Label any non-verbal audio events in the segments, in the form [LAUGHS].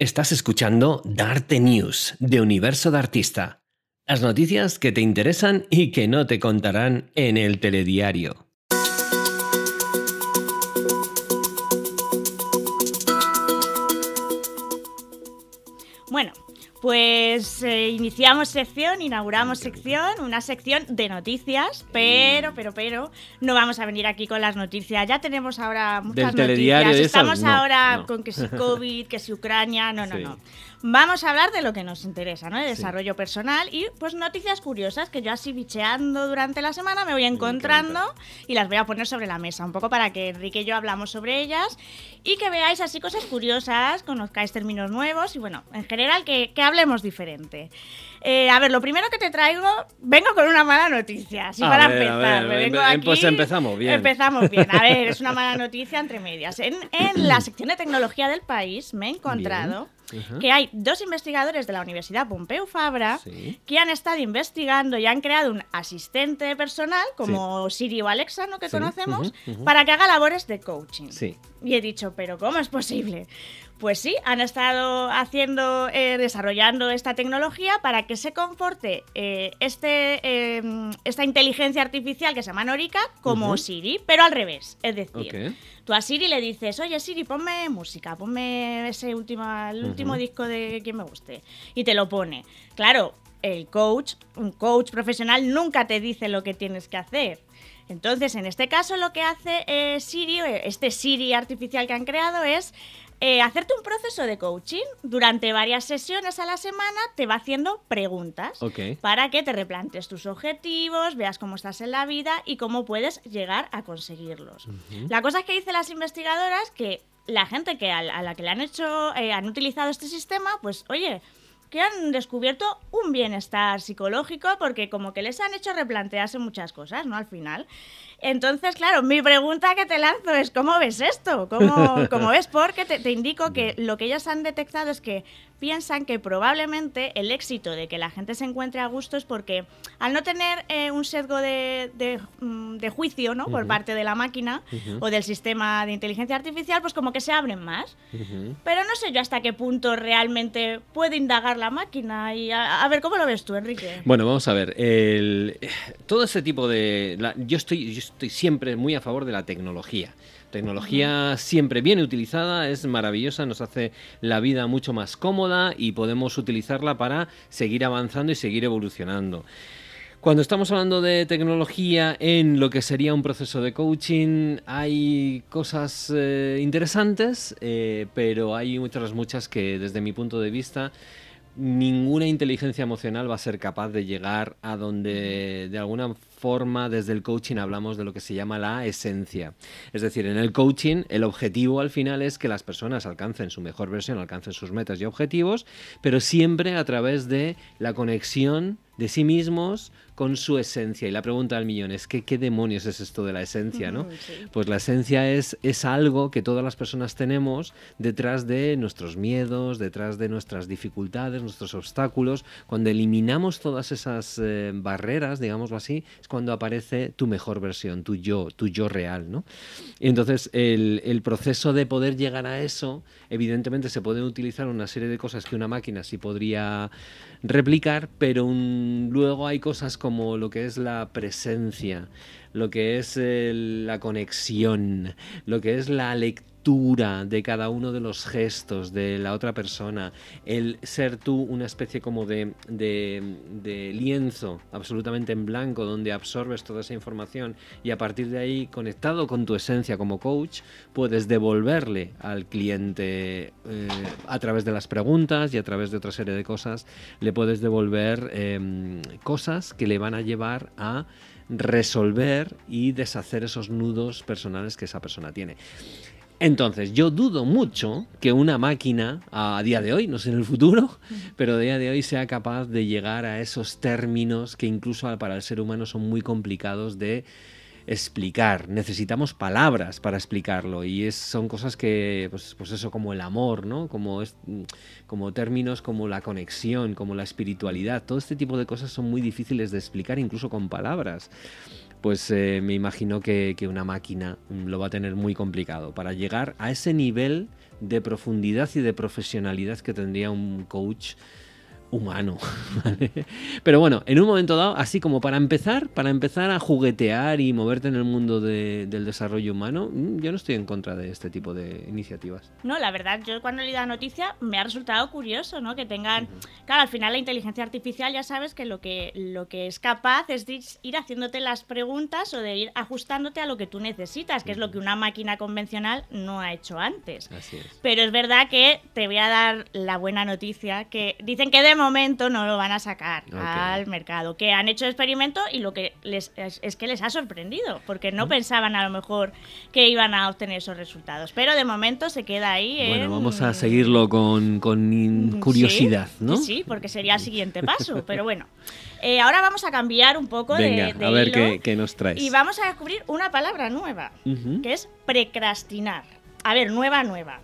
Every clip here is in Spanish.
Estás escuchando Darte News de Universo de Artista. Las noticias que te interesan y que no te contarán en el telediario. Pues eh, iniciamos sección, inauguramos sección, una sección de noticias, pero, pero, pero, no vamos a venir aquí con las noticias. Ya tenemos ahora muchas Del telediario noticias. esas, Estamos no, ahora no. con que si COVID, que si Ucrania, no, no, Sí. no. Vamos a hablar de lo que nos interesa, ¿no? De desarrollo personal y pues noticias curiosas que yo así bicheando durante la semana me voy encontrando y las voy a poner sobre la mesa, un poco para que Enrique y yo hablamos sobre ellas y que veáis así cosas curiosas, conozcáis términos nuevos y bueno, en general que, que hablemos diferente. Eh, a ver, lo primero que te traigo, vengo con una mala noticia, así A para ver, empezar. ver, me vengo empe- aquí- pues empezamos bien. Empezamos bien. A ver, es una mala [LAUGHS] noticia entre medias. En, en la sección de tecnología del país me he encontrado Bien. Que hay dos investigadores de la Universidad Pompeu Fabra Sí. que han estado investigando y han creado un asistente personal como Siri o Alexa, ¿no? que Sí, conocemos, para que haga labores de coaching. Y he dicho, ¿pero cómo es posible? Pues sí, han estado haciendo, eh, desarrollando esta tecnología para que se comporte eh, este, eh, esta inteligencia artificial que se llama Norica como. Siri, pero al revés. Es decir, tú a Siri le dices, oye Siri, ponme música, ponme ese último, el último disco de quien me guste. Y te lo pone. Claro, el coach, un coach profesional nunca te dice lo que tienes que hacer. Entonces, en este caso, lo que hace eh, Siri, este Siri artificial que han creado, es eh, hacerte un proceso de coaching. Durante varias sesiones a la semana te va haciendo preguntas para que te replantes tus objetivos, veas cómo estás en la vida y cómo puedes llegar a conseguirlos. La cosa es que dicen las investigadoras que la gente que a, la- a la que le han hecho, eh, han utilizado este sistema, pues oye, que han descubierto un bienestar psicológico porque como que les han hecho replantearse muchas cosas, ¿no? Al final. Entonces, claro, mi pregunta que te lanzo es, ¿cómo ves esto? ¿Cómo, [LAUGHS] cómo ves? Porque te, te indico que lo que ellas han detectado es que piensan que probablemente el éxito de que la gente se encuentre a gusto es porque al no tener eh, un sesgo de, de, mm, de juicio, ¿no? Por Ujú. parte de la máquina Ujú. o del sistema de inteligencia artificial, pues como que se abren más. Pero no sé yo hasta qué punto realmente puede indagar la máquina. Y a, a ver, ¿cómo lo ves tú, Enrique? Bueno, vamos a ver. el- todo ese tipo de. la- yo, estoy, yo estoy siempre muy a favor de la tecnología. Tecnología siempre bien utilizada, es maravillosa, nos hace la vida mucho más cómoda y podemos utilizarla para seguir avanzando y seguir evolucionando. Cuando estamos hablando de tecnología en lo que sería un proceso de coaching, hay cosas eh, interesantes, eh, pero hay otras muchas que desde mi punto de vista ninguna inteligencia emocional va a ser capaz de llegar a donde de alguna forma desde el coaching hablamos de lo que se llama la esencia. Es decir, en el coaching el objetivo al final es que las personas alcancen su mejor versión, alcancen sus metas y objetivos, pero siempre a través de la conexión de sí mismos con su esencia. Y la pregunta del millón es ¿qué, qué demonios es esto de la esencia? ¿no? Sí. Pues la esencia es, es algo que todas las personas tenemos detrás de nuestros miedos, detrás de nuestras dificultades, nuestros obstáculos. Cuando eliminamos todas esas eh, barreras, digámoslo así, es cuando aparece tu mejor versión, tu yo, tu yo real. ¿no? Y entonces el, el proceso de poder llegar a eso, evidentemente se pueden utilizar una serie de cosas que una máquina sí podría replicar, pero un- luego hay cosas como lo que es la presencia, lo que es la conexión, lo que es la lectura de cada uno de los gestos de la otra persona, el ser tú una especie como de, de- lienzo absolutamente en blanco donde absorbes toda esa información y a partir de ahí, conectado con tu esencia como coach, puedes devolverle al cliente eh, a través de las preguntas y a través de otra serie de cosas, le puedes devolver em, cosas que le van a llevar a resolver y deshacer esos nudos personales que esa persona tiene. Entonces, yo dudo mucho que una máquina, a día de hoy, no sé en el futuro, pero a día de hoy sea capaz de llegar a esos términos que incluso para el ser humano son muy complicados de explicar. Necesitamos palabras para explicarlo y es, son cosas que, pues, pues eso, como el amor, ¿no? Como, es, como términos como la conexión, como la espiritualidad. Todo este tipo de cosas son muy difíciles de explicar incluso con palabras pues eh, me imagino que, que una máquina mm, lo va a tener muy complicado. Para llegar a ese nivel de profundidad y de profesionalidad que tendría un coach humano. [LAUGHS] Pero bueno, en un momento dado, así como para empezar, para empezar a juguetear y moverte en el mundo del desarrollo humano, mm, yo no estoy en contra de este tipo de iniciativas. No, la verdad, yo cuando leí la noticia me ha resultado curioso, ¿no? Que tengan, claro, al final la inteligencia artificial ya sabes que lo que lo que es capaz es de ir haciéndote las preguntas o de ir ajustándote a lo que tú necesitas, que es lo que una máquina convencional no ha hecho antes. Así es. Pero es verdad que te voy a dar la buena noticia que dicen que de momento no lo van a sacar al mercado, que han hecho experimento y lo que les es, es que les ha sorprendido, porque no pensaban a lo mejor que iban a obtener esos resultados, pero de momento se queda ahí en- Bueno, vamos a seguirlo con, con Sí, curiosidad, ¿no? Sí, porque sería el siguiente paso, [LAUGHS] pero bueno. Eh, ahora vamos a cambiar un poco de- Venga, de, a ver hilo qué, qué nos traes. y vamos a descubrir una palabra nueva, que es precrastinar. A ver, nueva, nueva.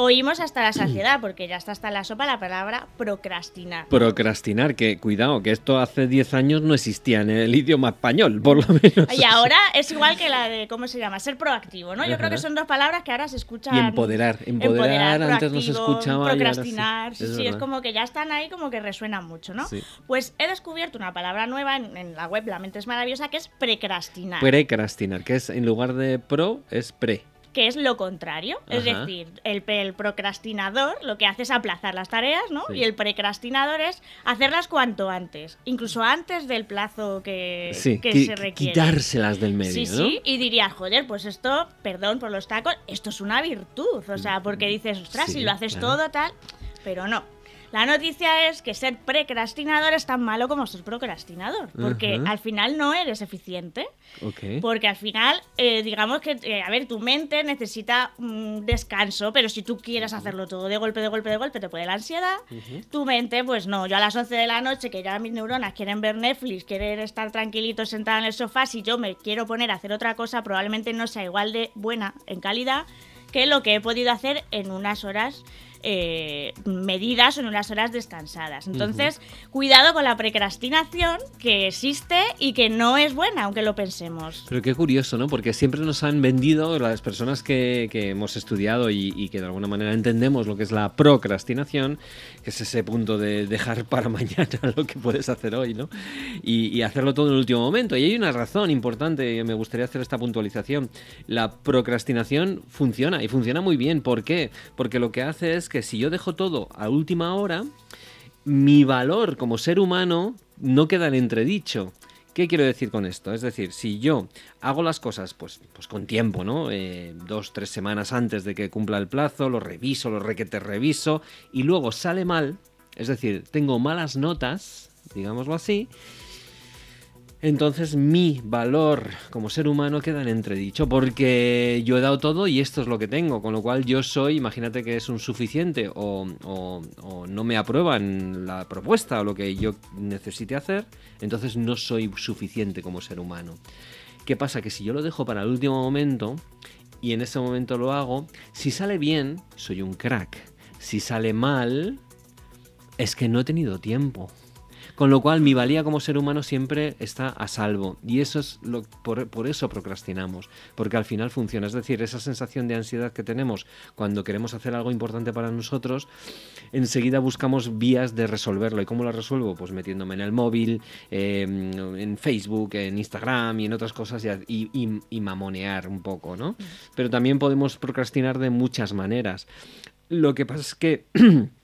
Oímos hasta la saciedad, porque ya está hasta la sopa la palabra procrastinar. Procrastinar, que cuidado, que esto hace 10 años no existía en el idioma español, por lo menos. Y ahora es igual que la de, ¿cómo se llama? Ser proactivo, ¿no? Yo creo que son dos palabras que ahora se escuchan. Y empoderar. Empoderar, antes no se escuchaba. Procrastinar, sí, Es sí, es como que ya están ahí, como que resuenan mucho, ¿no? Sí. Pues he descubierto una palabra nueva en, en la web La Mente es Maravillosa que es precrastinar. Precrastinar, que es en lugar de pro, es pre. Que es lo contrario. Es decir, el, el procrastinador lo que hace es aplazar las tareas, ¿no? Sí. Y el precrastinador es hacerlas cuanto antes, incluso antes del plazo que, Sí, que se requiere. quitárselas del medio, Sí, ¿no? sí, y dirías, joder, pues esto, perdón por los tacos, esto es una virtud. O sea, porque dices, ostras, Sí, si lo haces claro. todo tal, pero no. La noticia es que ser precrastinador es tan malo como ser procrastinador, porque Ajá. al final no eres eficiente. Ok. Porque al final, eh, digamos que, eh, a ver, tu mente necesita un descanso, pero si tú quieres hacerlo todo de golpe, de golpe, de golpe, te puede la ansiedad. Tu mente, pues no, yo a las 11 de la noche, que ya mis neuronas quieren ver Netflix, quieren estar tranquilitos sentada en el sofá, si yo me quiero poner a hacer otra cosa, probablemente no sea igual de buena en calidad que lo que he podido hacer en unas horas eh, medidas o en unas horas descansadas. Entonces, cuidado con la procrastinación que existe y que no es buena, aunque lo pensemos. Pero qué curioso, ¿no? Porque siempre nos han vendido, las personas que, que hemos estudiado y, y que de alguna manera entendemos lo que es la procrastinación, que es ese punto de dejar para [LAUGHS] mañana lo que puedes hacer hoy, ¿no? Y, y hacerlo todo en el último momento. Y hay una razón importante, y me gustaría hacer esta puntualización. La procrastinación funciona y funciona muy bien. ¿Por qué? Porque lo que hace es que si yo dejo todo a última hora, mi valor como ser humano no queda en entredicho. ¿Qué quiero decir con esto? Es decir, si yo hago las cosas pues, pues con tiempo, ¿no? Eh, dos, tres semanas antes de que cumpla el plazo, lo reviso, lo requete reviso, y luego sale mal, es decir, tengo malas notas, digámoslo así, entonces mi valor como ser humano queda en entredicho porque yo he dado todo y esto es lo que tengo, con lo cual yo soy, imagínate que es un suficiente o, o- no me aprueban la propuesta o lo que yo necesite hacer, entonces no soy suficiente como ser humano. ¿Qué pasa? Que si yo lo dejo para el último momento y en ese momento lo hago, si sale bien, soy un crack. Si sale mal, es que no he tenido tiempo. Con lo cual mi valía como ser humano siempre está a salvo. Y eso es lo, por, por eso procrastinamos. Porque al final funciona. Es decir, esa sensación de ansiedad que tenemos cuando queremos hacer algo importante para nosotros, enseguida buscamos vías de resolverlo. ¿Y cómo lo resuelvo? Pues metiéndome en el móvil, eh, en Facebook, en Instagram y en otras cosas y, y- y- y mamonear un poco, ¿no? Pero también podemos procrastinar de muchas maneras. Lo que pasa es que [CLEARS THROAT] [COUGHS]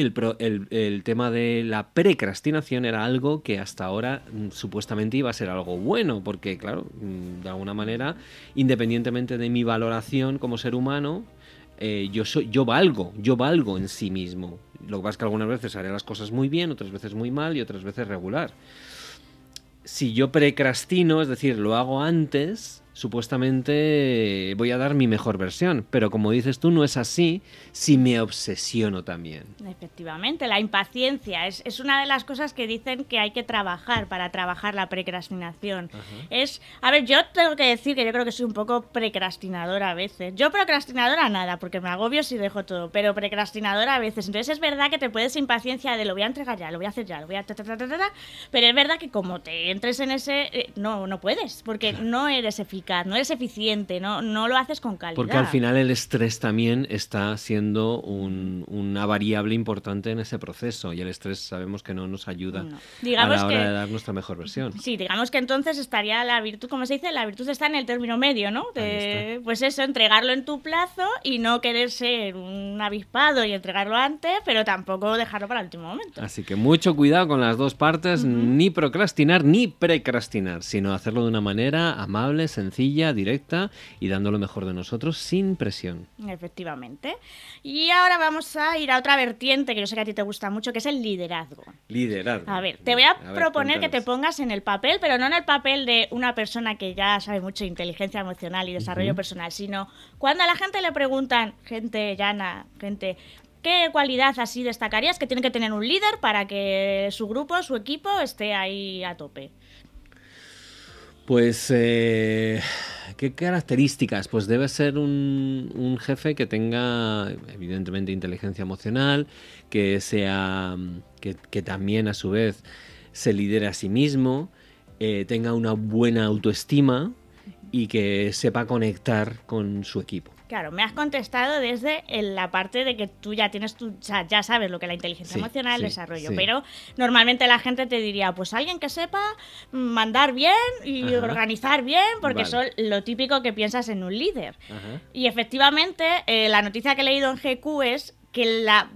el, tema de la precrastinación era algo que hasta ahora mm, supuestamente iba a ser algo bueno, porque claro, mm, de alguna manera, independientemente de mi valoración como ser humano, eh, yo, soy, yo valgo, yo valgo en sí mismo. Lo que pasa es que algunas veces haré las cosas muy bien, otras veces muy mal y otras veces regular. Si yo precrastino, es decir, lo hago antes, supuestamente voy a dar mi mejor versión. Pero como dices tú, no es así si me obsesiono también. Efectivamente, la impaciencia es, es una de las cosas que dicen que hay que trabajar para trabajar la precrastinación. Es, a ver, yo tengo que decir que yo creo que soy un poco precrastinadora a veces. Yo procrastinadora nada, porque me agobio si dejo todo, pero precrastinadora a veces. Entonces es verdad que te puedes impaciencia de lo voy a entregar ya, lo voy a hacer ya, lo voy a ta, ta, ta, pero es verdad que como te entres en ese, eh, no, no puedes, porque no eres eficaz eficaz, no eres eficiente, no, no lo haces con calidad. Porque al final el estrés también está siendo una variable importante en ese proceso y el estrés sabemos que no nos ayuda a la hora de dar nuestra mejor versión. Sí, digamos que entonces estaría la virtud, como se dice, la virtud está en el término medio, ¿no? pues eso, entregarlo en tu plazo y no querer ser un avispado y entregarlo antes, pero tampoco dejarlo para el último momento. Así que mucho cuidado con las dos partes, ni procrastinar ni precrastinar, sino hacerlo de una manera amable, sencilla, directa y dando lo mejor de nosotros sin presión. Efectivamente. Y ahora vamos a ir a otra vertiente que yo sé que a ti te gusta mucho, que es el liderazgo. Liderazgo. A ver, te voy a, proponer que te pongas en el papel, pero no en el papel de una persona que ya sabe mucho de inteligencia emocional y desarrollo personal, sino cuando a la gente le preguntan, gente llana, gente, ¿Qué cualidad así destacarías que tiene que tener un líder para que su grupo, su equipo esté ahí a tope? Pues, eh, ¿qué características? Pues debe ser un, jefe que tenga, evidentemente, inteligencia emocional, que sea, que, también a su vez se lidere a sí mismo, eh, tenga una buena autoestima y que sepa conectar con su equipo. Claro, me has contestado desde la parte de que tú ya tienes tu, ya sabes lo que es la inteligencia emocional, el desarrollo, pero normalmente la gente te diría, pues alguien que sepa mandar bien y organizar bien, porque eso es lo típico que piensas en un líder. Y efectivamente, eh, la noticia que he leído en GQ es que la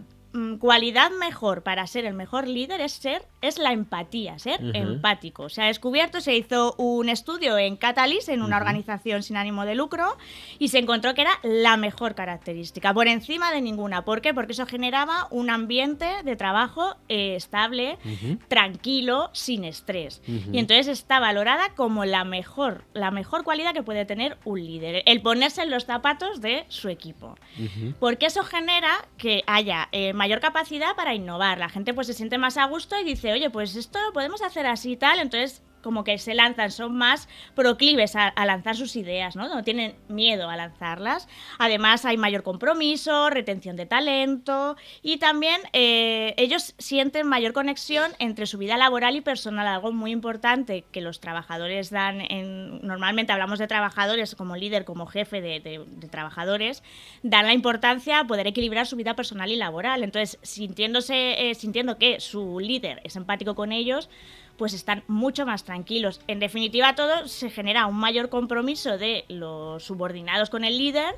cualidad mejor para ser el mejor líder es ser es la empatía, ser empático. Se ha descubierto, se hizo un estudio en Catalyst, en una organización sin ánimo de lucro, y se encontró que era la mejor característica, por encima de ninguna. ¿Por qué? Porque eso generaba un ambiente de trabajo eh, estable, tranquilo, sin estrés. Y entonces está valorada como la mejor, la mejor cualidad que puede tener un líder, el ponerse en los zapatos de su equipo. Porque eso genera que haya eh, mayor capacidad para innovar. La gente pues se siente más a gusto y dice, oye, pues esto lo podemos hacer así y tal. Entonces como que se lanzan, son más proclives a, lanzar sus ideas, ¿no? No tienen miedo a lanzarlas. Además, hay mayor compromiso, retención de talento y también eh, ellos sienten mayor conexión entre su vida laboral y personal, algo muy importante que los trabajadores dan. En, normalmente hablamos de trabajadores como líder, como jefe de, trabajadores, dan la importancia a poder equilibrar su vida personal y laboral. Entonces, sintiéndose, eh, sintiendo que su líder es empático con ellos, pues están mucho más tranquilos. En definitiva, todo se genera un mayor compromiso de los subordinados con el líder.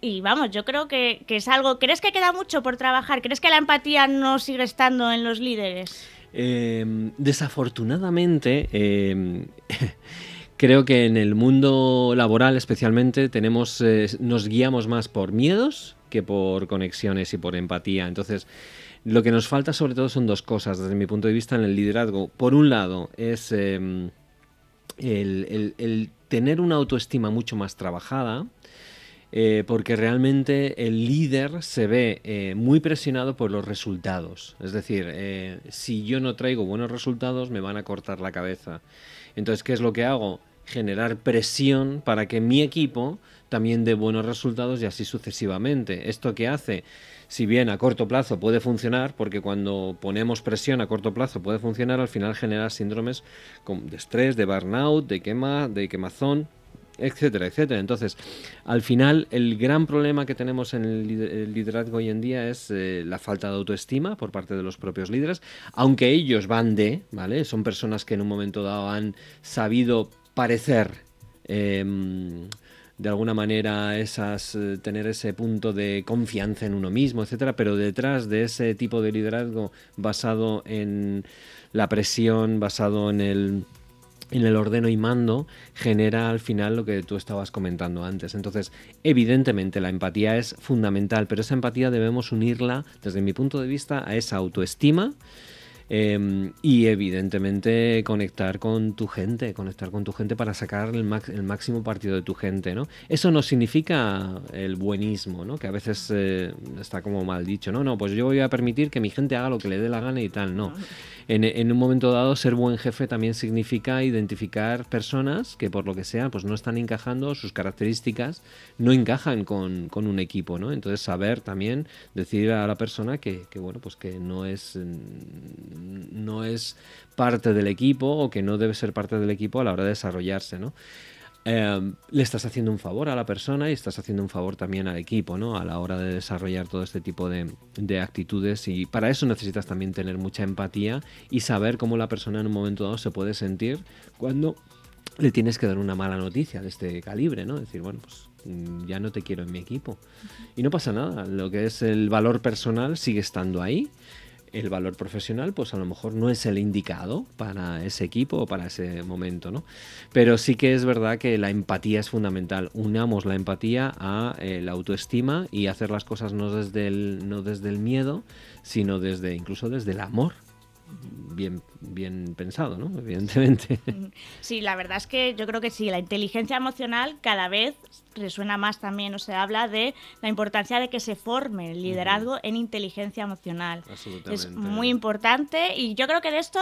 Y vamos, yo creo que, es algo. ¿Crees que queda mucho por trabajar? ¿Crees que la empatía no sigue estando en los líderes? Em, desafortunadamente, em, [LAUGHS] creo que en el mundo laboral especialmente tenemos, eh, nos guiamos más por miedos que por conexiones y por empatía. Entonces, lo que nos falta sobre todo son dos cosas desde mi punto de vista en el liderazgo. Por un lado es em, el, tener una autoestima mucho más trabajada. Eh, porque realmente el líder se ve eh, muy presionado por los resultados. Es decir, eh, si yo no traigo buenos resultados, me van a cortar la cabeza. Entonces, ¿qué es lo que hago? Generar presión para que mi equipo también dé buenos resultados y así sucesivamente. ¿Esto qué hace? Si bien a corto plazo puede funcionar, porque cuando ponemos presión a corto plazo puede funcionar, al final genera síndromes de estrés, de burnout, de quema, de quemazón, etcétera, etcétera. Entonces, al final, el gran problema que tenemos en el liderazgo hoy en día es eh, la falta de autoestima por parte de los propios líderes, aunque ellos van de, ¿vale? Son personas que en un momento dado han sabido parecer em, de alguna manera esas, eh, tener ese punto de confianza en uno mismo, etcétera, pero detrás de ese tipo de liderazgo basado en la presión, basado en el en el ordeno y mando genera al final lo que tú estabas comentando antes. Entonces, evidentemente la empatía es fundamental, pero esa empatía debemos unirla, desde mi punto de vista, a esa autoestima Em, y evidentemente conectar con tu gente, conectar con tu gente para sacar el, máximo partido de tu gente, ¿no? Eso no significa el buenismo, ¿no? Que a veces eh, está como mal dicho, no, no, pues yo voy a permitir que mi gente haga lo que le dé la gana y tal, no en, un momento dado ser buen jefe también significa identificar personas que por lo que sea pues no están encajando, sus características no encajan con, un equipo, ¿no? Entonces saber también decir a la persona que, bueno pues que no es no es parte del equipo o que no debe ser parte del equipo a la hora de desarrollarse, ¿no? eh, le estás haciendo un favor a la persona y estás haciendo un favor también al equipo, ¿no? A la hora de desarrollar todo este tipo de, de, actitudes y para eso necesitas también tener mucha empatía y saber cómo la persona en un momento dado se puede sentir cuando le tienes que dar una mala noticia de este calibre, ¿no? Decir, bueno, pues mm, ya no te quiero en mi equipo. Y no pasa nada, lo que es el valor personal sigue estando ahí el valor profesional, pues a lo mejor no es el indicado para ese equipo o para ese momento, ¿no? Pero sí que es verdad que la empatía es fundamental. Unamos la empatía a eh, la autoestima y hacer las cosas no desde el, no desde el miedo, sino desde incluso desde el amor bien, bien pensado, ¿no? Evidentemente. Sí, la verdad es que yo creo que sí, la inteligencia emocional cada vez resuena más también, o se habla de la importancia de que se forme el liderazgo en inteligencia emocional. Es muy importante y yo creo que de esto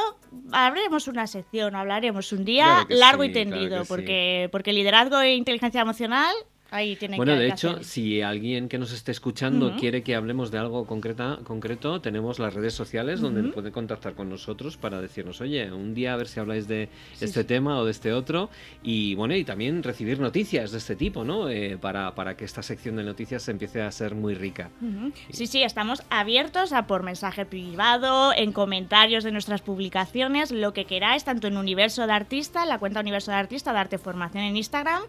haremos una sección, hablaremos un día largo y tendido, porque, porque liderazgo e inteligencia emocional bueno, de hecho, si alguien que nos esté escuchando quiere que hablemos de algo concreta, concreto, tenemos las redes sociales donde puede contactar con nosotros para decirnos, oye, un día a ver si habláis de este tema o de este otro. Y bueno, y también recibir noticias de este tipo, ¿no? Eh, para, para, que esta sección de noticias empiece a ser muy rica. Sí, sí, estamos abiertos a por mensaje privado, en comentarios de nuestras publicaciones, lo que queráis, tanto en Universo de Artista, la cuenta Universo de Artista, darte formación en Instagram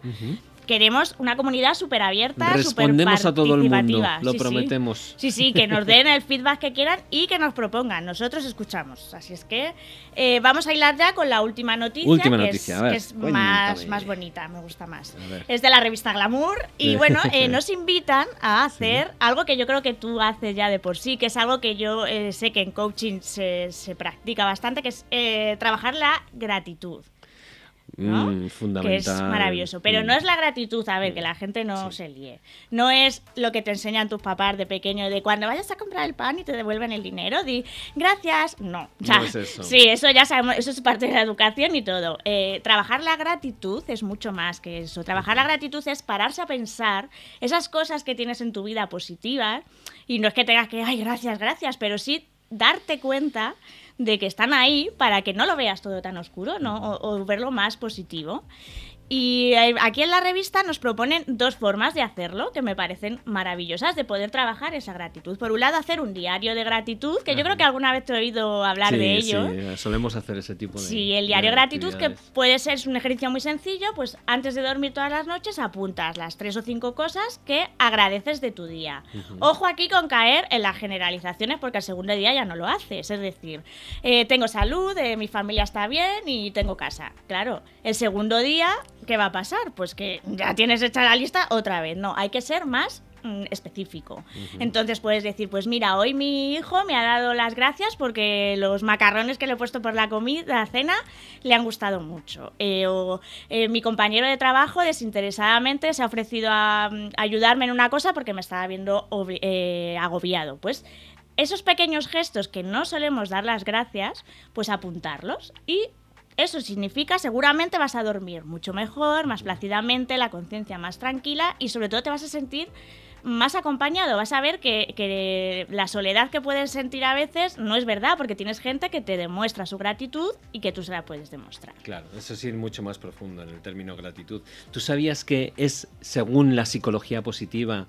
queremos una comunidad súper abierta, Respondemos a todo el mundo, lo prometemos. Sí. sí, que nos den el feedback que quieran y que nos propongan. Nosotros escuchamos. Así es que eh, vamos a hilar ya con la última noticia, última que, noticia. es, ver, que es más, más bonita, me gusta más. Es de la revista Glamour y bueno, eh, nos [LAUGHS] invitan a hacer algo que yo creo que tú haces ya de por sí, que es algo que yo eh, sé que en coaching se, se, practica bastante, que es trabajar la gratitud. Mm, que es maravilloso. Pero mm. no es la gratitud, a ver, que la gente no se líe. No es lo que te enseñan tus papás de pequeño, de cuando vayas a comprar el pan y te devuelven el dinero, di gracias. No. eso. Sí, eso ya sabemos, eso es parte de la educación y todo. Eh, trabajar la gratitud es mucho más que eso. Trabajar la gratitud es pararse a pensar esas cosas que tienes en tu vida positivas y no es que tengas que, ay, gracias, gracias, pero sí darte cuenta de que están ahí para que no lo veas todo tan oscuro, ¿no? o verlo más positivo. Y aquí en la revista nos proponen dos formas de hacerlo que me parecen maravillosas, de poder trabajar esa gratitud. Por un lado, hacer un diario de gratitud, que yo creo que alguna vez te he oído hablar de ello. Sí, solemos hacer ese tipo de. Sí, el diario de gratitud, que puede ser un ejercicio muy sencillo, pues antes de dormir todas las noches apuntas las tres o cinco cosas que agradeces de tu día. Ojo aquí con caer en las generalizaciones, porque el segundo día ya no lo haces. Es decir, eh, tengo salud, eh, mi familia está bien y tengo casa. Claro, el segundo día ¿qué va a pasar? Pues que ya tienes hecha la lista otra vez. No, hay que ser más mm, específico. Entonces puedes decir, pues mira, hoy mi hijo me ha dado las gracias porque los macarrones que le he puesto por la comida, la cena, le han gustado mucho. Eh, o eh, mi compañero de trabajo desinteresadamente se ha ofrecido a, mm, ayudarme en una cosa porque me estaba viendo eh, agobiado. Pues esos pequeños gestos que no solemos dar las gracias, pues apuntarlos y eso significa seguramente vas a dormir mucho mejor, más plácidamente, la conciencia más tranquila y sobre todo te vas a sentir más acompañado. Vas a ver que, la soledad que puedes sentir a veces no es verdad, porque tienes gente que te demuestra su gratitud y que tú se la puedes demostrar. Claro, eso sí es mucho más profundo en el término gratitud. ¿Tú sabías que es, según la psicología positiva,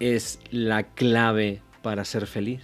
es la clave para ser feliz?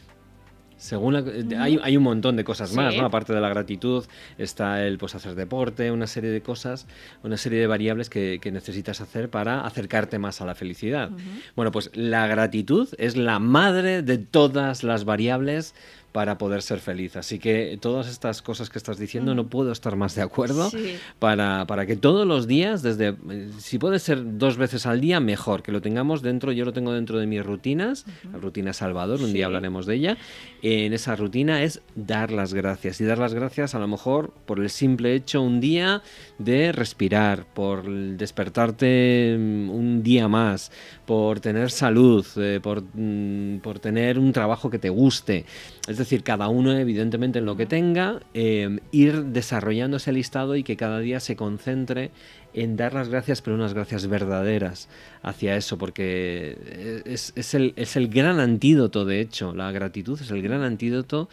Según hay, hay, un montón de cosas más, ¿no? Aparte de la gratitud, está el pues hacer deporte, una serie de cosas, una serie de variables que, necesitas hacer para acercarte más a la felicidad. Bueno, pues la gratitud es la madre de todas las variables para poder ser feliz. Así que todas estas cosas que estás diciendo no puedo estar más de acuerdo para, para, que todos los días, desde si puede ser dos veces al día, mejor, que lo tengamos dentro, yo lo tengo dentro de mis rutinas, la rutina Salvador, un día hablaremos de ella. En esa rutina es dar las gracias y dar las gracias a lo mejor por el simple hecho un día de respirar, por despertarte mm, un día más, por tener salud, eh, por, mm, por tener un trabajo que te guste. Es decir, cada uno evidentemente en lo que tenga, eh, ir desarrollando ese listado y que cada día se concentre en dar las gracias, pero unas gracias verdaderas hacia eso, porque es, es, el, es el gran antídoto, de hecho, la gratitud es el gran antídoto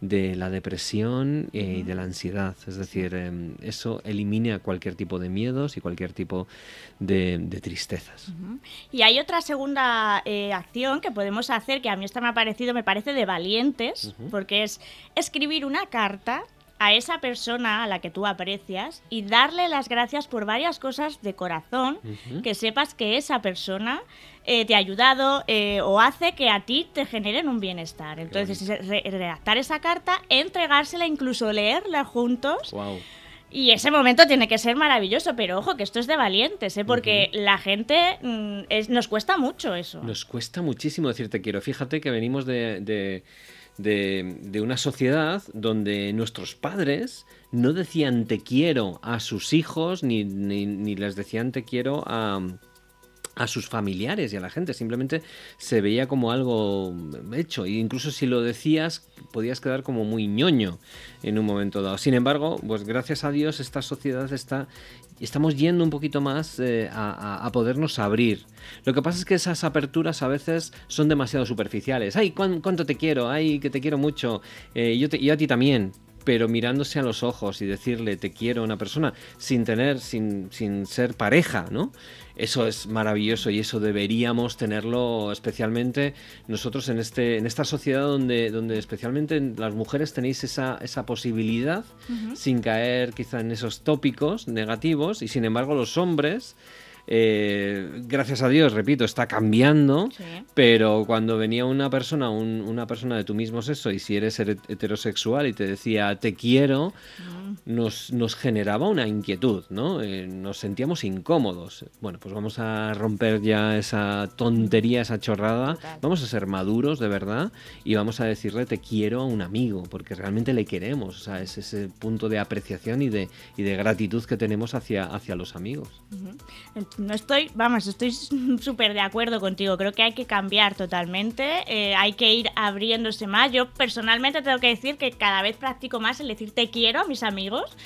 de la depresión eh, y de la ansiedad. Es decir, em, eso elimina cualquier tipo de miedos y cualquier tipo de, tristezas. Y hay otra segunda eh, acción que podemos hacer, que a mí esta me ha parecido, me parece de valientes, porque es escribir una carta a esa persona a la que tú aprecias y darle las gracias por varias cosas de corazón que sepas que esa persona eh, te ha ayudado eh, o hace que a ti te generen un bienestar. Entonces, redactar esa carta, entregársela, incluso leerla juntos. Y ese momento tiene que ser maravilloso, pero ojo, que esto es de valientes, ¿eh? porque la gente mm, nos cuesta mucho eso. Nos cuesta muchísimo decirte quiero. Fíjate que venimos de de, una sociedad donde nuestros padres no decían te quiero a sus hijos ni, ni, les decían te quiero a, a sus familiares y a la gente. Simplemente se veía como algo hecho. E incluso si lo decías, podías quedar como muy ñoño en un momento dado. Sin embargo, pues gracias a Dios esta sociedad está estamos yendo un poquito más eh, a, podernos abrir. Lo que pasa es que esas aperturas a veces son demasiado superficiales. ¡Ay, cuánto te quiero! ¡Ay, que te quiero mucho! Eh, yo, yo a ti también pero mirándose a los ojos y decirle te quiero a una persona sin tener, sin, sin ser pareja, ¿no? Eso es maravilloso y eso deberíamos tenerlo especialmente nosotros en, este, en esta sociedad donde, donde especialmente las mujeres tenéis esa, esa posibilidad sin caer quizá en esos tópicos negativos y sin embargo los hombres eh, gracias a Dios, repito, está cambiando, pero cuando venía una persona, una persona de tu mismo sexo, y si eres heterosexual y te decía te quiero, mm. nos, nos, generaba una inquietud, ¿no? Eh, nos sentíamos incómodos. Bueno, pues vamos a romper ya esa tontería, esa chorrada, vamos a ser maduros de verdad y vamos a decirle te quiero a un amigo, porque realmente le queremos, o sea, es ese punto de apreciación y de, y de gratitud que tenemos hacia, hacia los amigos no estoy, vamos, estoy [LAUGHS] súper de acuerdo contigo. Creo que hay que cambiar totalmente, eh, hay que ir abriéndose más. Yo personalmente tengo que decir que cada vez practico más el decir te quiero a mis amigos.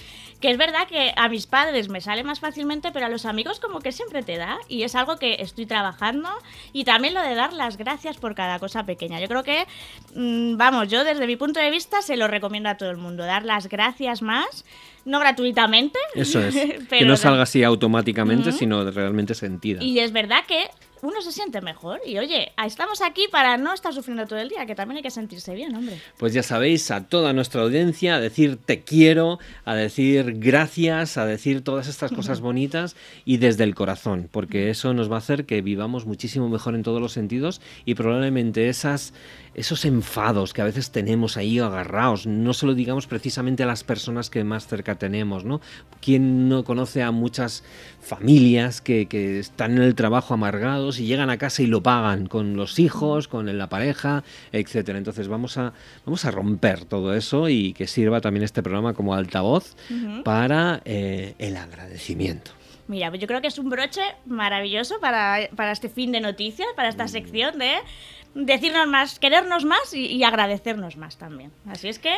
Que es verdad que a mis padres me sale más fácilmente, pero a los amigos como que siempre te da. Y es algo que estoy trabajando. Y también lo de dar las gracias por cada cosa pequeña. Yo creo que, mm, vamos, yo desde mi punto de vista se lo recomiendo a todo el mundo. Dar las gracias más no gratuitamente. Eso es. [LAUGHS] que no salga así automáticamente, sino realmente sentida. Y es verdad que uno se siente mejor. Y oye, estamos aquí para no estar sufriendo todo el día, que también hay que sentirse bien, hombre. Pues ya sabéis, a toda nuestra audiencia, a decir te quiero, a decir gracias, a decir todas estas cosas bonitas y desde el corazón, porque eso nos va a hacer que vivamos muchísimo mejor en todos los sentidos y probablemente esas esos enfados que a veces tenemos ahí agarrados, no se lo digamos precisamente a las personas que más cerca tenemos, ¿no? ¿Quién no conoce a muchas familias que, que, están en el trabajo amargados y llegan a casa y lo pagan con los hijos, con la pareja, etcétera? Entonces vamos a, vamos a romper todo eso y que sirva también este programa como altavoz para eh, el agradecimiento. Mira, pues yo creo que es un broche maravilloso para, para este fin de noticias, para esta mm. sección de decirnos más, querernos más y, agradecernos más también. Así es que